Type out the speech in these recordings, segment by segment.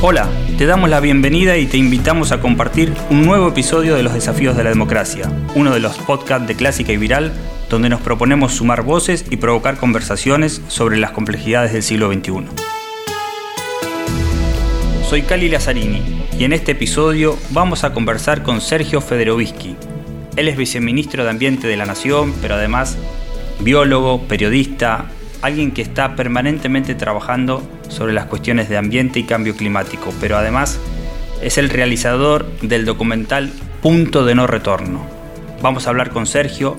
Hola, te damos la bienvenida y te invitamos a compartir un nuevo episodio de Los Desafíos de la Democracia, uno de los podcasts de Clásica y Viral, donde nos proponemos sumar voces y provocar conversaciones sobre las complejidades del siglo XXI. Soy Cali Lazzarini y en este episodio vamos a conversar con Sergio Federovisky. Él es viceministro de Ambiente de la Nación, pero además biólogo, periodista, alguien que está permanentemente trabajando sobre las cuestiones de ambiente y cambio climático, pero además es el realizador del documental Punto de No Retorno. Vamos a hablar con Sergio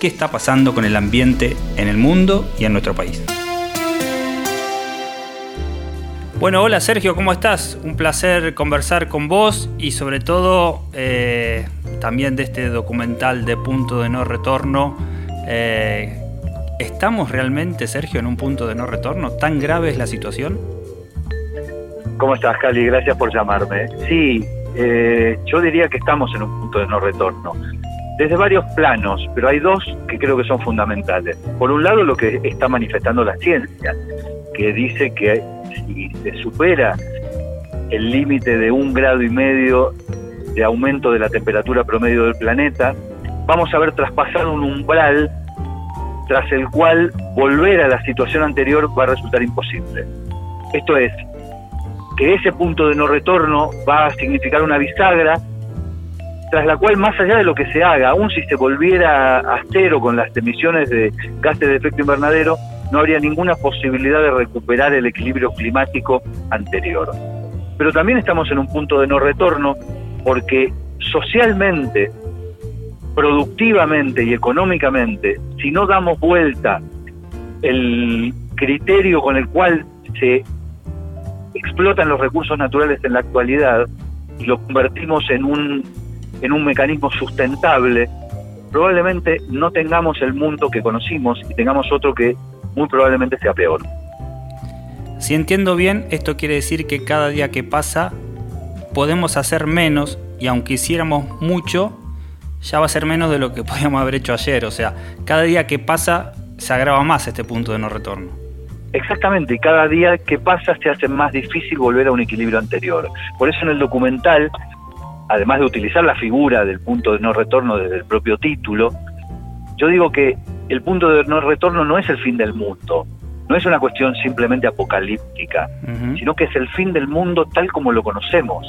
qué está pasando con el ambiente en el mundo y en nuestro país. Bueno, hola Sergio, ¿cómo estás? Un placer conversar con vos y sobre todo eh, también de este documental de Punto de No Retorno. Eh, ¿Estamos realmente, Sergio, en un punto de no retorno? ¿Tan grave es la situación? ¿Cómo estás, Cali? Gracias por llamarme. Sí, eh, yo diría que estamos en un punto de no retorno. Desde varios planos, pero hay dos que creo que son fundamentales. Por un lado, lo que está manifestando la ciencia, que dice que si se supera el límite de un grado y medio de aumento de la temperatura promedio del planeta, vamos a ver traspasado un umbral tras el cual volver a la situación anterior va a resultar imposible. Esto es, que ese punto de no retorno va a significar una bisagra tras la cual más allá de lo que se haga, aun si se volviera a cero con las emisiones de gases de efecto invernadero, no habría ninguna posibilidad de recuperar el equilibrio climático anterior. Pero también estamos en un punto de no retorno porque socialmente productivamente y económicamente, si no damos vuelta el criterio con el cual se explotan los recursos naturales en la actualidad y lo convertimos en un, en un mecanismo sustentable, probablemente no tengamos el mundo que conocimos y tengamos otro que muy probablemente sea peor. Si entiendo bien, esto quiere decir que cada día que pasa podemos hacer menos y aunque hiciéramos mucho, ya va a ser menos de lo que podíamos haber hecho ayer. O sea, cada día que pasa se agrava más este punto de no retorno. Exactamente, y cada día que pasa se hace más difícil volver a un equilibrio anterior. Por eso en el documental, además de utilizar la figura del punto de no retorno desde el propio título, yo digo que el punto de no retorno no es el fin del mundo, no es una cuestión simplemente apocalíptica, sino que es el fin del mundo tal como lo conocemos.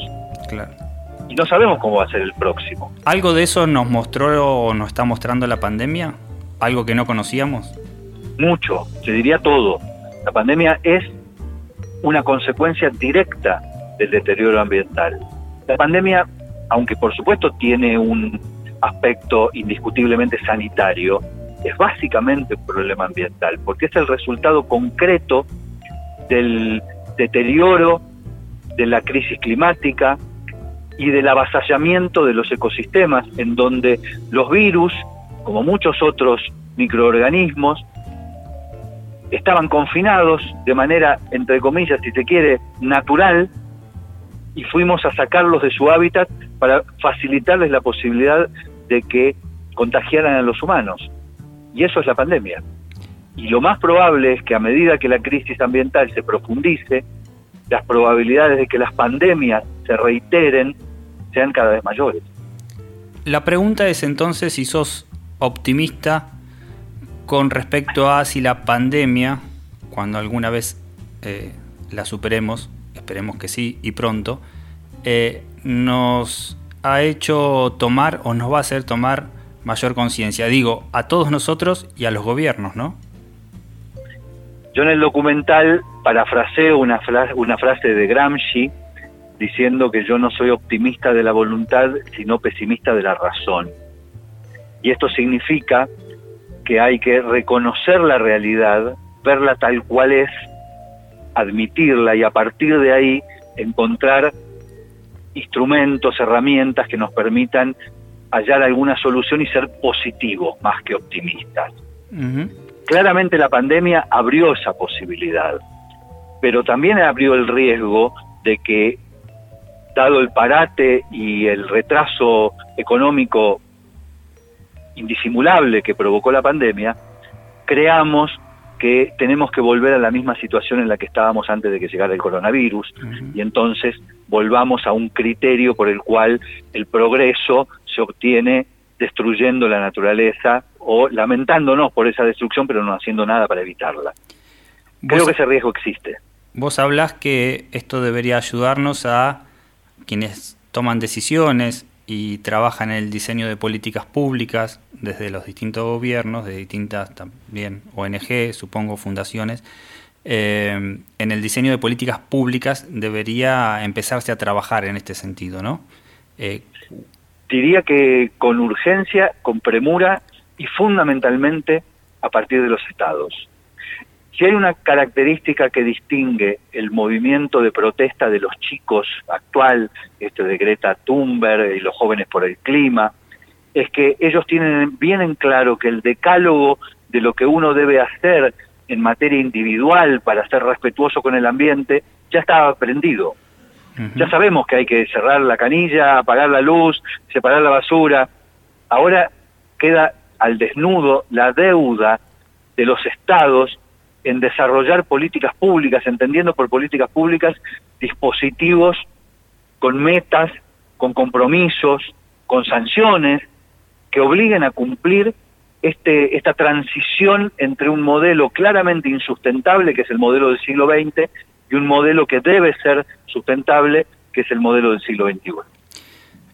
Claro y no sabemos cómo va a ser el próximo. ¿Algo de eso nos mostró o nos está mostrando la pandemia? ¿Algo que no conocíamos? Mucho, se diría todo. La pandemia es una consecuencia directa del deterioro ambiental. La pandemia, aunque por supuesto tiene un aspecto indiscutiblemente sanitario, es básicamente un problema ambiental, porque es el resultado concreto del deterioro, de la crisis climática, y del avasallamiento de los ecosistemas, en donde los virus, como muchos otros microorganismos, estaban confinados de manera, entre comillas, si se quiere, natural, y fuimos a sacarlos de su hábitat para facilitarles la posibilidad de que contagiaran a los humanos. Y eso es la pandemia. Y lo más probable es que a medida que la crisis ambiental se profundice, las probabilidades de que las pandemias se reiteren sean cada vez mayores. La pregunta es entonces si sos optimista con respecto a si la pandemia, cuando alguna vez eh, la superemos, esperemos que sí y pronto, eh, nos ha hecho tomar o nos va a hacer tomar mayor conciencia. Digo, a todos nosotros y a los gobiernos, ¿no? Yo en el documental parafraseo una, una frase de Gramsci diciendo que yo no soy optimista de la voluntad, sino pesimista de la razón. Y esto significa que hay que reconocer la realidad, verla tal cual es, admitirla y a partir de ahí encontrar instrumentos, herramientas que nos permitan hallar alguna solución y ser positivos más que optimistas. Claramente la pandemia abrió esa posibilidad, pero también abrió el riesgo de que dado el parate y el retraso económico indisimulable que provocó la pandemia, creamos que tenemos que volver a la misma situación en la que estábamos antes de que llegara el coronavirus y entonces volvamos a un criterio por el cual el progreso se obtiene destruyendo la naturaleza o lamentándonos por esa destrucción pero no haciendo nada para evitarla. Creo que ese riesgo existe. Vos hablas que esto debería ayudarnos a quienes toman decisiones y trabajan en el diseño de políticas públicas desde los distintos gobiernos, de distintas también ONG, supongo, fundaciones. Eh, en el diseño de políticas públicas debería empezarse a trabajar en este sentido, ¿no? Eh, Diría que con urgencia, con premura y fundamentalmente a partir de los estados. Si hay una característica que distingue el movimiento de protesta de los chicos actual, este de Greta Thunberg y los jóvenes por el clima, es que ellos tienen bien en claro que el decálogo de lo que uno debe hacer en materia individual para ser respetuoso con el ambiente ya está aprendido. Ya sabemos que hay que cerrar la canilla, apagar la luz, separar la basura. Ahora queda al desnudo la deuda de los estados en desarrollar políticas públicas, entendiendo por políticas públicas dispositivos con metas, con compromisos, con sanciones que obliguen a cumplir este, esta transición entre un modelo claramente insustentable, que es el modelo del siglo XX, y un modelo que debe ser sustentable, que es el modelo del siglo XXI.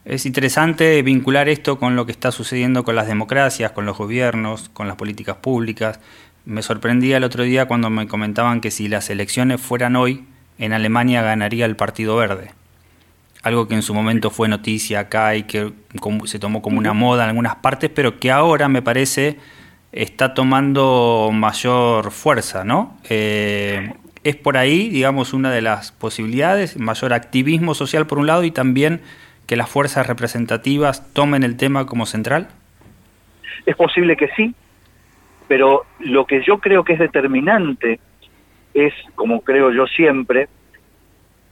Es interesante vincular esto con lo que está sucediendo con las democracias, con los gobiernos, con las políticas públicas. Me sorprendía el otro día cuando me comentaban que si las elecciones fueran hoy, en Alemania ganaría el Partido Verde. Algo que en su momento fue noticia acá y que se tomó como una moda en algunas partes, pero que ahora me parece está tomando mayor fuerza, ¿no? Eh, es por ahí, digamos, una de las posibilidades, mayor activismo social por un lado y también que las fuerzas representativas tomen el tema como central. Es posible que sí, pero lo que yo creo que es determinante es, como creo yo siempre,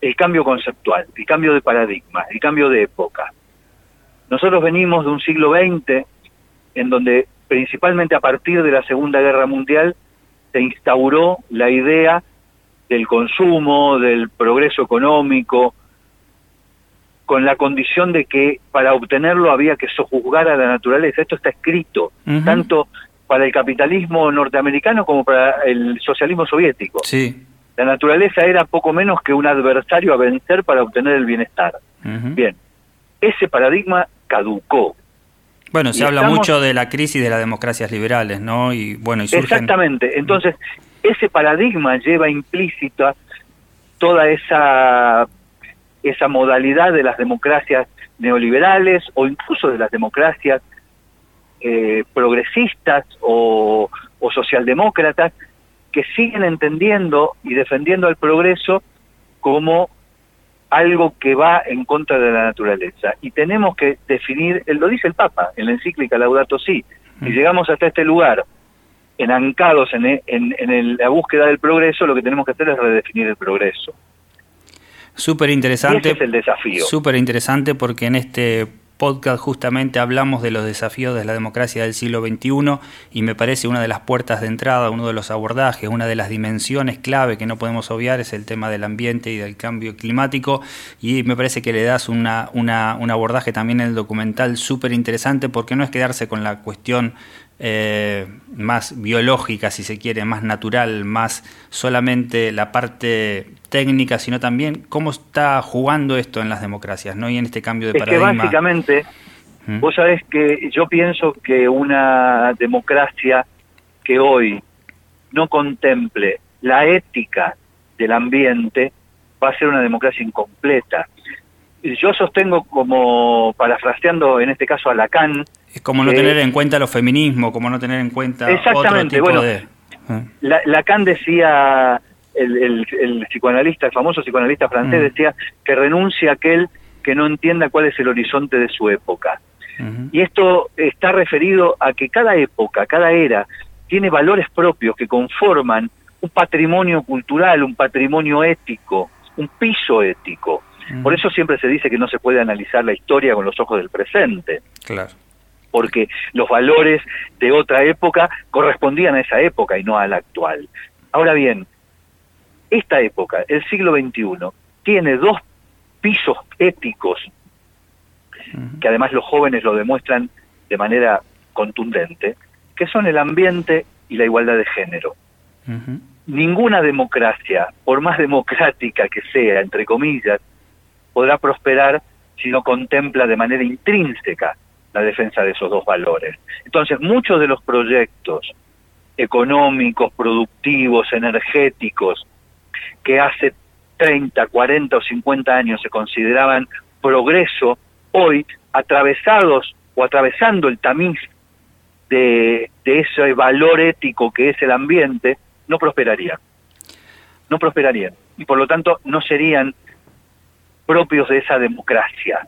el cambio conceptual, el cambio de paradigma, el cambio de época. Nosotros venimos de un siglo XX en donde principalmente a partir de la Segunda Guerra Mundial se instauró la idea del consumo, del progreso económico, con la condición de que para obtenerlo había que sojuzgar a la naturaleza. Esto está escrito, tanto para el capitalismo norteamericano como para el socialismo soviético. Sí. La naturaleza era poco menos que un adversario a vencer para obtener el bienestar. Bien, ese paradigma caducó. Bueno, se habla mucho de la crisis de las democracias liberales, ¿no? Y bueno, y Exactamente. Entonces, ese paradigma lleva implícita toda esa esa modalidad de las democracias neoliberales o incluso de las democracias eh, progresistas o, socialdemócratas que siguen entendiendo y defendiendo el progreso como algo que va en contra de la naturaleza. Y tenemos que definir, lo dice el Papa en la encíclica Laudato Si, si mm. llegamos hasta este lugar enancados en, en, en la búsqueda del progreso, lo que tenemos que hacer es redefinir el progreso. Súper interesante. es el desafío. Súper interesante porque en este podcast justamente hablamos de los desafíos de la democracia del siglo XXI y me parece una de las puertas de entrada, uno de los abordajes, una de las dimensiones clave que no podemos obviar es el tema del ambiente y del cambio climático. Y me parece que le das una, una, un abordaje también en el documental súper interesante porque no es quedarse con la cuestión eh, más biológica, si se quiere, más natural, más solamente la parte técnica, sino también cómo está jugando esto en las democracias, ¿no? Y en este cambio de es Que básicamente, ¿Mm? vos sabés que yo pienso que una democracia que hoy no contemple la ética del ambiente va a ser una democracia incompleta. Yo sostengo como, parafraseando en este caso a Lacan, es como no tener en cuenta los feminismos, como no tener en cuenta otro tipo bueno, de... Ah. Lacan decía, el, psicoanalista, el famoso psicoanalista francés, mm. decía que renuncia aquel que no entienda cuál es el horizonte de su época. Y esto está referido a que cada época, cada era, tiene valores propios que conforman un patrimonio cultural, un patrimonio ético, un piso ético. Por eso siempre se dice que no se puede analizar la historia con los ojos del presente. Claro. Porque los valores de otra época correspondían a esa época y no a la actual. Ahora bien, esta época, el siglo XXI, tiene dos pisos éticos que además los jóvenes lo demuestran de manera contundente, que son el ambiente y la igualdad de género. Ninguna democracia, por más democrática que sea, entre comillas, podrá prosperar si no contempla de manera intrínseca la defensa de esos dos valores. Entonces, muchos de los proyectos económicos, productivos, energéticos, que hace 30, 40 o 50 años se consideraban progreso, hoy, atravesados o atravesando el tamiz de, ese valor ético que es el ambiente, no prosperarían. No prosperarían. Y por lo tanto no serían propios de esa democracia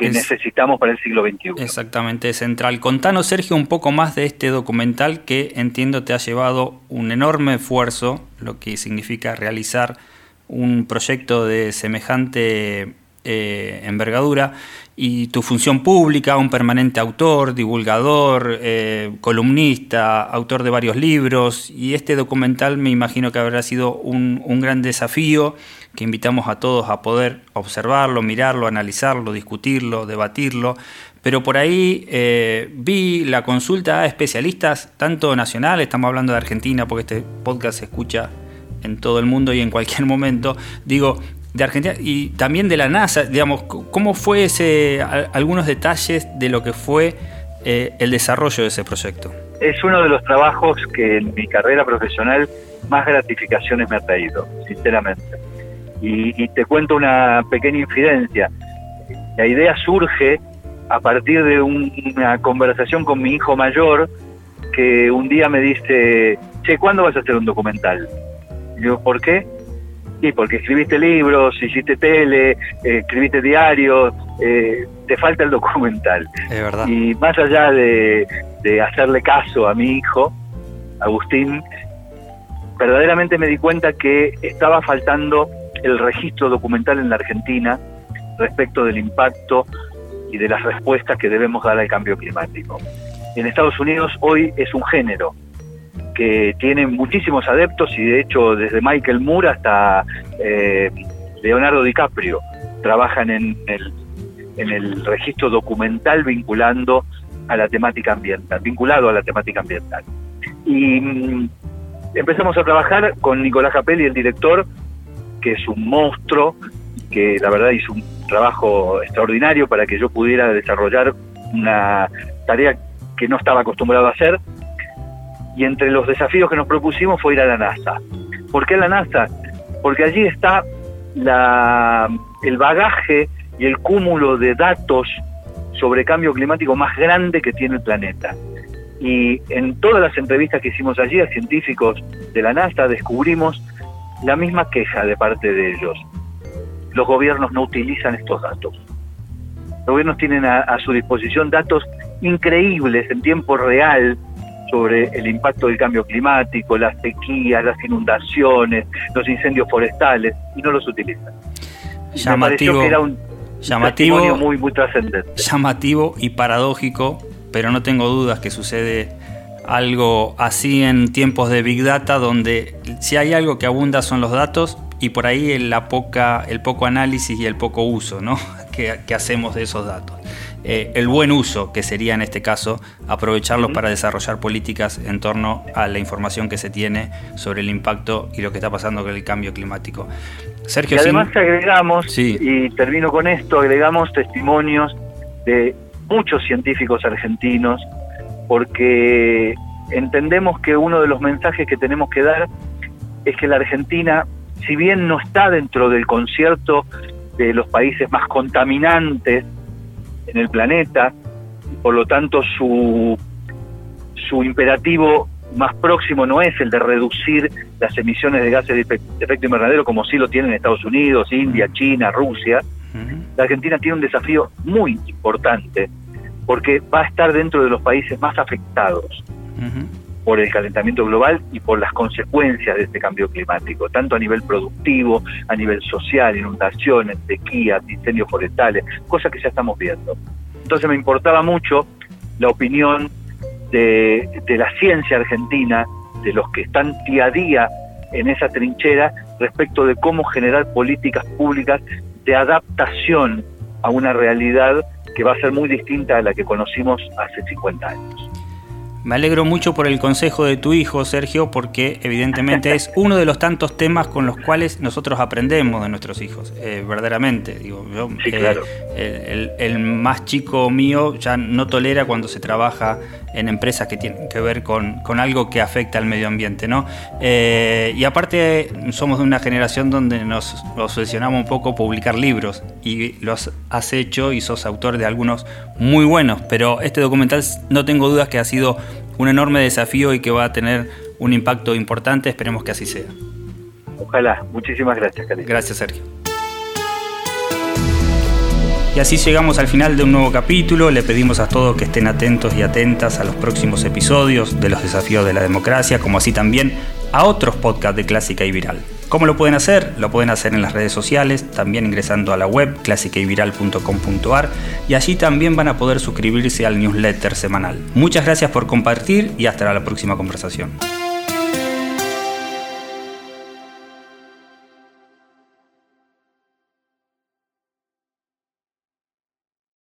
que necesitamos para el siglo XXI. Exactamente, central. Contanos, Sergio, un poco más de este documental que entiendo te ha llevado un enorme esfuerzo, lo que significa realizar un proyecto de semejante eh, envergadura y tu función pública, un permanente autor, divulgador, eh, columnista, autor de varios libros y este documental me imagino que habrá sido un, gran desafío que invitamos a todos a poder observarlo, mirarlo, analizarlo, discutirlo, debatirlo. Pero por ahí eh, vi la consulta a especialistas, tanto nacionales, estamos hablando de Argentina porque este podcast se escucha en todo el mundo y en cualquier momento. Digo, de Argentina y también de la NASA, digamos, ¿cómo fue ese, algunos detalles de lo que fue eh, el desarrollo de ese proyecto? Es uno de los trabajos que en mi carrera profesional más gratificaciones me ha traído, sinceramente. Y, te cuento una pequeña infidencia. La idea surge a partir de una conversación con mi hijo mayor que un día me dice, che, ¿cuándo vas a hacer un documental? Y yo, ¿por qué? Sí, porque escribiste libros, hiciste tele, eh, escribiste diarios, eh, te falta el documental. Es verdad. Y más allá de, hacerle caso a mi hijo, Agustín, verdaderamente me di cuenta que estaba faltando el registro documental en la Argentina respecto del impacto y de las respuestas que debemos dar al cambio climático. En Estados Unidos hoy es un género, que tiene muchísimos adeptos y de hecho desde Michael Moore hasta eh, Leonardo DiCaprio trabajan en el, registro documental vinculando a la temática ambiental, vinculado a la temática ambiental. Y mm, empezamos a trabajar con Nicolás Capelli, el director, que es un monstruo, que la verdad hizo un trabajo extraordinario para que yo pudiera desarrollar una tarea que no estaba acostumbrado a hacer, y entre los desafíos que nos propusimos fue ir a la NASA. ¿Por qué la NASA? Porque allí está el bagaje y el cúmulo de datos sobre cambio climático más grande que tiene el planeta. Y en todas las entrevistas que hicimos allí a científicos de la NASA descubrimos la misma queja de parte de ellos. Los gobiernos no utilizan estos datos. Los gobiernos tienen a su disposición datos increíbles en tiempo real sobre el impacto del cambio climático, las sequías, las inundaciones, los incendios forestales, y no los utilizan. Llamativo, era un llamativo, muy, muy trascendente. Llamativo y paradójico, pero no tengo dudas que sucede algo así en tiempos de Big Data, donde si hay algo que abunda son los datos y por ahí la poca, el poco análisis y el poco uso ¿no? que, que hacemos de esos datos. Eh, el buen uso, que sería en este caso aprovecharlos para desarrollar políticas en torno a la información que se tiene sobre el impacto y lo que está pasando con el cambio climático. Sergio, y además agregamos, y termino con esto, agregamos testimonios de muchos científicos argentinos, porque entendemos que uno de los mensajes que tenemos que dar es que la Argentina, si bien no está dentro del concierto de los países más contaminantes en el planeta, por lo tanto su, su imperativo más próximo no es el de reducir las emisiones de gases de efecto invernadero como sí lo tienen Estados Unidos, India, China, Rusia. La Argentina tiene un desafío muy importante porque va a estar dentro de los países más afectados por el calentamiento global y por las consecuencias de este cambio climático, tanto a nivel productivo, a nivel social, inundaciones, sequías, incendios forestales, cosas que ya estamos viendo. Entonces me importaba mucho la opinión de, la ciencia argentina, de los que están día a día en esa trinchera respecto de cómo generar políticas públicas de adaptación a una realidad que va a ser muy distinta a la que conocimos hace 50 años. Me alegro mucho por el consejo de tu hijo, Sergio, porque evidentemente es uno de los tantos temas con los cuales nosotros aprendemos de nuestros hijos, eh, verdaderamente. Digo, yo, eh, el, más chico mío ya no tolera cuando se trabaja en empresas que tienen que ver con, algo que afecta al medio ambiente, ¿no? Eh, y aparte somos de una generación donde nos obsesionamos un poco publicar libros y los has hecho y sos autor de algunos muy buenos, pero este documental no tengo dudas que ha sido un enorme desafío y que va a tener un impacto importante. Esperemos que así sea. Ojalá. Muchísimas gracias, Gracias, Sergio. Y así llegamos al final de un nuevo capítulo. Le pedimos a todos que estén atentos y atentas a los próximos episodios de los desafíos de la democracia, como así también a otros podcasts de Clásica y Viral. ¿Cómo lo pueden hacer? Lo pueden hacer en las redes sociales, también ingresando a la web clásicayviral.com.ar y allí también van a poder suscribirse al newsletter semanal. Muchas gracias por compartir y hasta la próxima conversación.